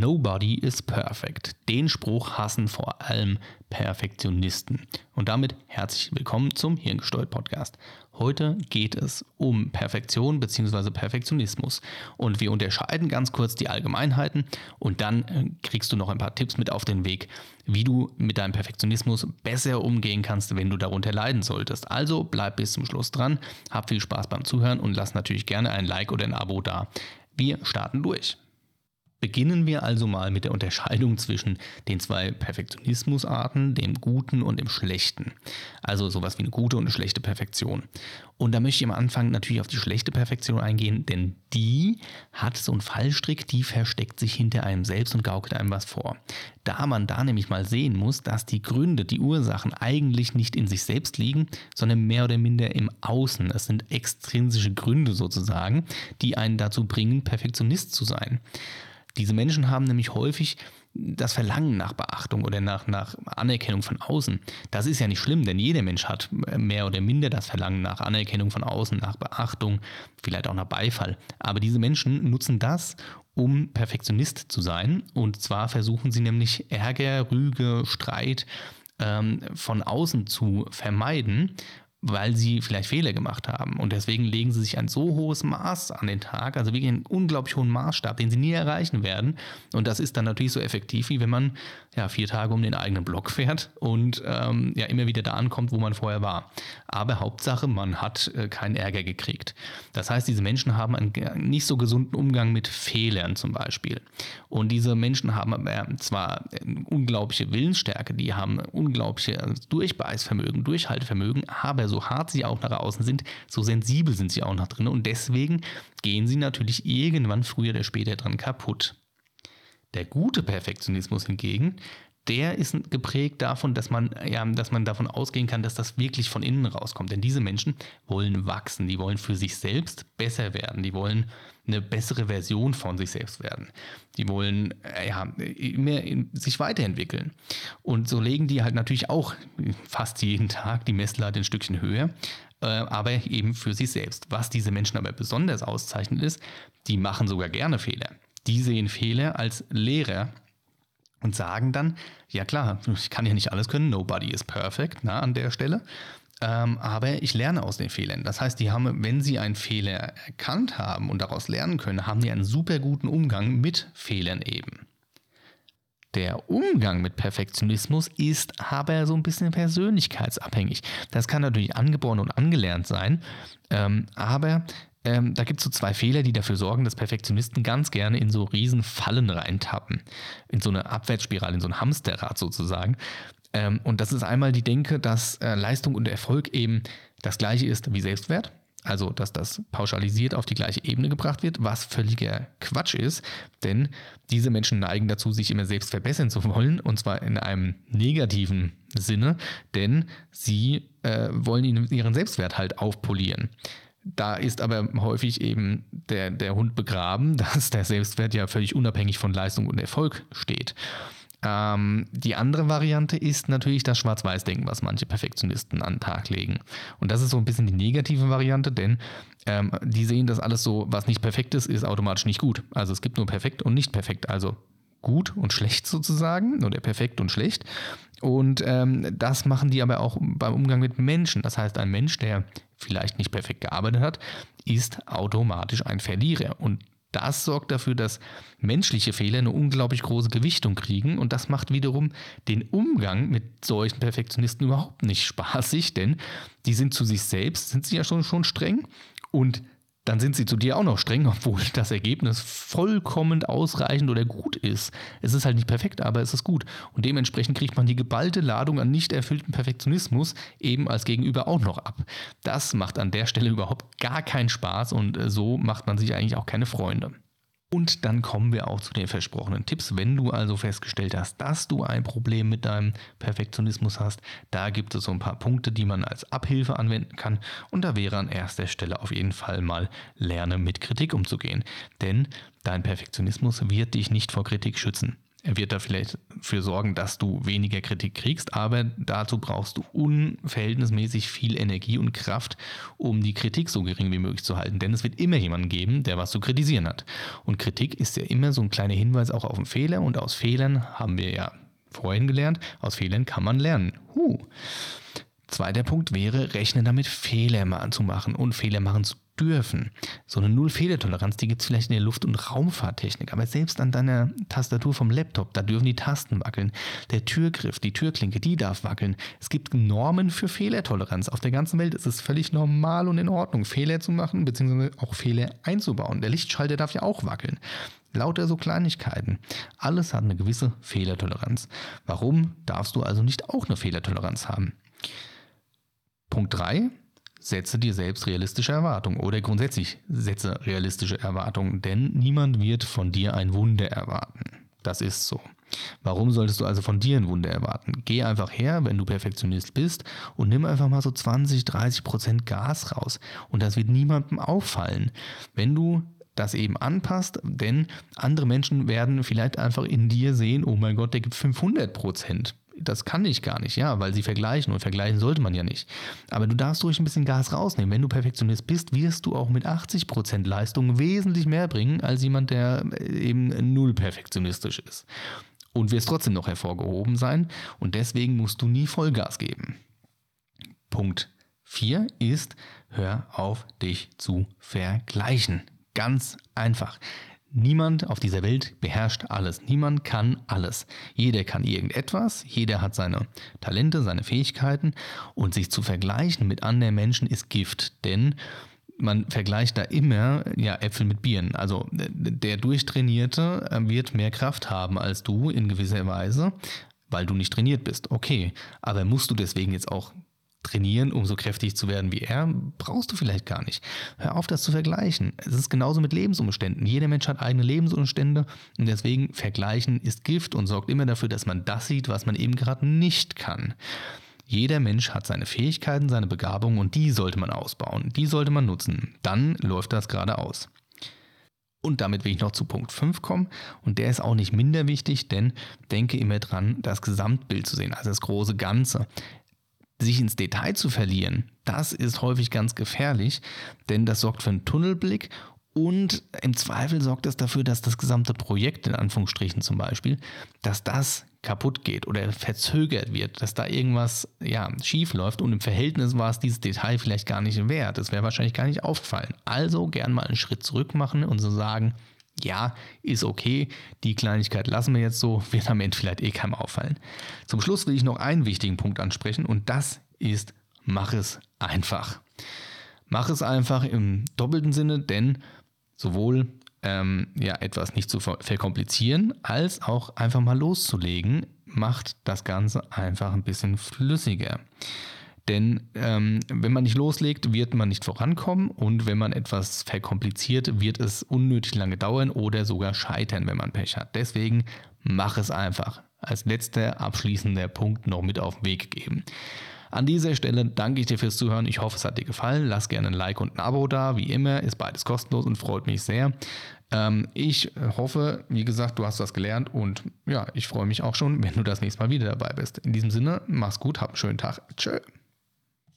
Nobody is perfect. Den Spruch hassen vor allem Perfektionisten. Und damit herzlich willkommen zum Hirngesteuert Podcast. Heute geht es um Perfektion bzw. Perfektionismus. Und wir unterscheiden ganz kurz die Allgemeinheiten und dann äh, kriegst du noch ein paar Tipps mit auf den Weg, wie du mit deinem Perfektionismus besser umgehen kannst, wenn du darunter leiden solltest. Also bleib bis zum Schluss dran, hab viel Spaß beim Zuhören und lass natürlich gerne ein Like oder ein Abo da. Wir starten durch. Beginnen wir also mal mit der Unterscheidung zwischen den zwei Perfektionismusarten, dem guten und dem schlechten. Also sowas wie eine gute und eine schlechte Perfektion. Und da möchte ich am Anfang natürlich auf die schlechte Perfektion eingehen, denn die hat so einen Fallstrick, die versteckt sich hinter einem selbst und gaukelt einem was vor. Da man da nämlich mal sehen muss, dass die Gründe, die Ursachen eigentlich nicht in sich selbst liegen, sondern mehr oder minder im Außen. Es sind extrinsische Gründe sozusagen, die einen dazu bringen, Perfektionist zu sein. Diese Menschen haben nämlich häufig das Verlangen nach Beachtung oder nach, nach Anerkennung von außen. Das ist ja nicht schlimm, denn jeder Mensch hat mehr oder minder das Verlangen nach Anerkennung von außen, nach Beachtung, vielleicht auch nach Beifall. Aber diese Menschen nutzen das, um Perfektionist zu sein. Und zwar versuchen sie nämlich Ärger, Rüge, Streit ähm, von außen zu vermeiden weil sie vielleicht Fehler gemacht haben. Und deswegen legen sie sich ein so hohes Maß an den Tag, also wirklich einen unglaublich hohen Maßstab, den sie nie erreichen werden. Und das ist dann natürlich so effektiv, wie wenn man ja, vier Tage um den eigenen Block fährt und ähm, ja immer wieder da ankommt, wo man vorher war. Aber Hauptsache, man hat äh, keinen Ärger gekriegt. Das heißt, diese Menschen haben einen nicht so gesunden Umgang mit Fehlern zum Beispiel. Und diese Menschen haben aber zwar unglaubliche Willensstärke, die haben unglaubliches Durchbeißvermögen, Durchhaltevermögen, aber so hart sie auch nach außen sind, so sensibel sind sie auch nach drinnen und deswegen gehen sie natürlich irgendwann früher oder später dran kaputt. Der gute Perfektionismus hingegen, der ist geprägt davon, dass man, ja, dass man davon ausgehen kann, dass das wirklich von innen rauskommt. Denn diese Menschen wollen wachsen, die wollen für sich selbst besser werden, die wollen eine bessere Version von sich selbst werden. Die wollen äh, ja, mehr sich weiterentwickeln. Und so legen die halt natürlich auch fast jeden Tag die Messlatte ein Stückchen höher, äh, aber eben für sich selbst. Was diese Menschen aber besonders auszeichnet ist, die machen sogar gerne Fehler. Die sehen Fehler als Lehrer und sagen dann, ja klar, ich kann ja nicht alles können, nobody is perfect na, an der Stelle. Ähm, aber ich lerne aus den Fehlern. Das heißt, die haben, wenn sie einen Fehler erkannt haben und daraus lernen können, haben die einen super guten Umgang mit Fehlern eben. Der Umgang mit Perfektionismus ist aber so ein bisschen persönlichkeitsabhängig. Das kann natürlich angeboren und angelernt sein, ähm, aber ähm, da gibt es so zwei Fehler, die dafür sorgen, dass Perfektionisten ganz gerne in so riesen Fallen reintappen. In so eine Abwärtsspirale, in so ein Hamsterrad sozusagen. Ähm, und das ist einmal die Denke, dass äh, Leistung und Erfolg eben das gleiche ist wie Selbstwert. Also, dass das pauschalisiert auf die gleiche Ebene gebracht wird, was völliger Quatsch ist, denn diese Menschen neigen dazu, sich immer selbst verbessern zu wollen, und zwar in einem negativen Sinne, denn sie äh, wollen ihren Selbstwert halt aufpolieren. Da ist aber häufig eben der, der Hund begraben, dass der Selbstwert ja völlig unabhängig von Leistung und Erfolg steht. Ähm, die andere Variante ist natürlich das Schwarz-Weiß-Denken, was manche Perfektionisten an den Tag legen. Und das ist so ein bisschen die negative Variante, denn ähm, die sehen, dass alles so, was nicht perfekt ist, ist automatisch nicht gut. Also es gibt nur perfekt und nicht perfekt. Also gut und schlecht sozusagen oder perfekt und schlecht. Und ähm, das machen die aber auch beim Umgang mit Menschen. Das heißt, ein Mensch, der vielleicht nicht perfekt gearbeitet hat, ist automatisch ein Verlierer. Und das sorgt dafür, dass menschliche Fehler eine unglaublich große Gewichtung kriegen und das macht wiederum den Umgang mit solchen Perfektionisten überhaupt nicht spaßig, denn die sind zu sich selbst, sind sie ja schon, schon streng und dann sind sie zu dir auch noch streng, obwohl das Ergebnis vollkommen ausreichend oder gut ist. Es ist halt nicht perfekt, aber es ist gut. Und dementsprechend kriegt man die geballte Ladung an nicht erfüllten Perfektionismus eben als Gegenüber auch noch ab. Das macht an der Stelle überhaupt gar keinen Spaß und äh, so macht man sich eigentlich auch keine Freunde. Und dann kommen wir auch zu den versprochenen Tipps. Wenn du also festgestellt hast, dass du ein Problem mit deinem Perfektionismus hast, da gibt es so ein paar Punkte, die man als Abhilfe anwenden kann. Und da wäre an erster Stelle auf jeden Fall mal lerne mit Kritik umzugehen. Denn dein Perfektionismus wird dich nicht vor Kritik schützen. Er wird da vielleicht für sorgen, dass du weniger Kritik kriegst, aber dazu brauchst du unverhältnismäßig viel Energie und Kraft, um die Kritik so gering wie möglich zu halten. Denn es wird immer jemanden geben, der was zu kritisieren hat. Und Kritik ist ja immer so ein kleiner Hinweis auch auf einen Fehler und aus Fehlern haben wir ja vorhin gelernt, aus Fehlern kann man lernen. Huh. Zweiter Punkt wäre, rechne damit, Fehler zu machen und Fehler machen zu dürfen. So eine Null-Fehlertoleranz, die gibt es vielleicht in der Luft- und Raumfahrttechnik, aber selbst an deiner Tastatur vom Laptop, da dürfen die Tasten wackeln. Der Türgriff, die Türklinke, die darf wackeln. Es gibt Normen für Fehlertoleranz. Auf der ganzen Welt ist es völlig normal und in Ordnung, Fehler zu machen, beziehungsweise auch Fehler einzubauen. Der Lichtschalter darf ja auch wackeln. Lauter so Kleinigkeiten. Alles hat eine gewisse Fehlertoleranz. Warum darfst du also nicht auch eine Fehlertoleranz haben? Punkt 3. Setze dir selbst realistische Erwartungen oder grundsätzlich setze realistische Erwartungen, denn niemand wird von dir ein Wunder erwarten. Das ist so. Warum solltest du also von dir ein Wunder erwarten? Geh einfach her, wenn du Perfektionist bist und nimm einfach mal so 20, 30 Prozent Gas raus. Und das wird niemandem auffallen. Wenn du das eben anpasst, denn andere Menschen werden vielleicht einfach in dir sehen, oh mein Gott, der gibt 500 Prozent das kann ich gar nicht, ja, weil sie vergleichen und vergleichen sollte man ja nicht. Aber du darfst ruhig ein bisschen Gas rausnehmen. Wenn du Perfektionist bist, wirst du auch mit 80% Leistung wesentlich mehr bringen als jemand, der eben null perfektionistisch ist. Und wirst trotzdem noch hervorgehoben sein und deswegen musst du nie Vollgas geben. Punkt 4 ist, hör auf dich zu vergleichen. Ganz einfach. Niemand auf dieser Welt beherrscht alles. Niemand kann alles. Jeder kann irgendetwas, jeder hat seine Talente, seine Fähigkeiten und sich zu vergleichen mit anderen Menschen ist Gift, denn man vergleicht da immer ja, Äpfel mit Bieren. Also der Durchtrainierte äh, wird mehr Kraft haben als du in gewisser Weise, weil du nicht trainiert bist. Okay, aber musst du deswegen jetzt auch trainieren, um so kräftig zu werden wie er, brauchst du vielleicht gar nicht. Hör auf, das zu vergleichen. Es ist genauso mit Lebensumständen. Jeder Mensch hat eigene Lebensumstände und deswegen vergleichen ist Gift und sorgt immer dafür, dass man das sieht, was man eben gerade nicht kann. Jeder Mensch hat seine Fähigkeiten, seine Begabungen und die sollte man ausbauen. Die sollte man nutzen. Dann läuft das gerade aus. Und damit will ich noch zu Punkt 5 kommen. Und der ist auch nicht minder wichtig, denn denke immer dran, das Gesamtbild zu sehen, also das große Ganze sich ins Detail zu verlieren, das ist häufig ganz gefährlich, denn das sorgt für einen Tunnelblick und im Zweifel sorgt das dafür, dass das gesamte Projekt, in Anführungsstrichen zum Beispiel, dass das kaputt geht oder verzögert wird, dass da irgendwas ja, schief läuft und im Verhältnis war es dieses Detail vielleicht gar nicht wert. Es wäre wahrscheinlich gar nicht aufgefallen. Also gern mal einen Schritt zurück machen und so sagen, ja, ist okay, die Kleinigkeit lassen wir jetzt so, wird am Ende vielleicht eh keinem auffallen. Zum Schluss will ich noch einen wichtigen Punkt ansprechen und das ist, mach es einfach. Mach es einfach im doppelten Sinne, denn sowohl ähm, ja, etwas nicht zu verkomplizieren, als auch einfach mal loszulegen, macht das Ganze einfach ein bisschen flüssiger. Denn ähm, wenn man nicht loslegt, wird man nicht vorankommen und wenn man etwas verkompliziert, wird es unnötig lange dauern oder sogar scheitern, wenn man Pech hat. Deswegen mach es einfach. Als letzter abschließender Punkt noch mit auf den Weg geben. An dieser Stelle danke ich dir fürs Zuhören. Ich hoffe, es hat dir gefallen. Lass gerne ein Like und ein Abo da. Wie immer ist beides kostenlos und freut mich sehr. Ähm, ich hoffe, wie gesagt, du hast was gelernt und ja, ich freue mich auch schon, wenn du das nächste Mal wieder dabei bist. In diesem Sinne, mach's gut, hab einen schönen Tag. Tschö.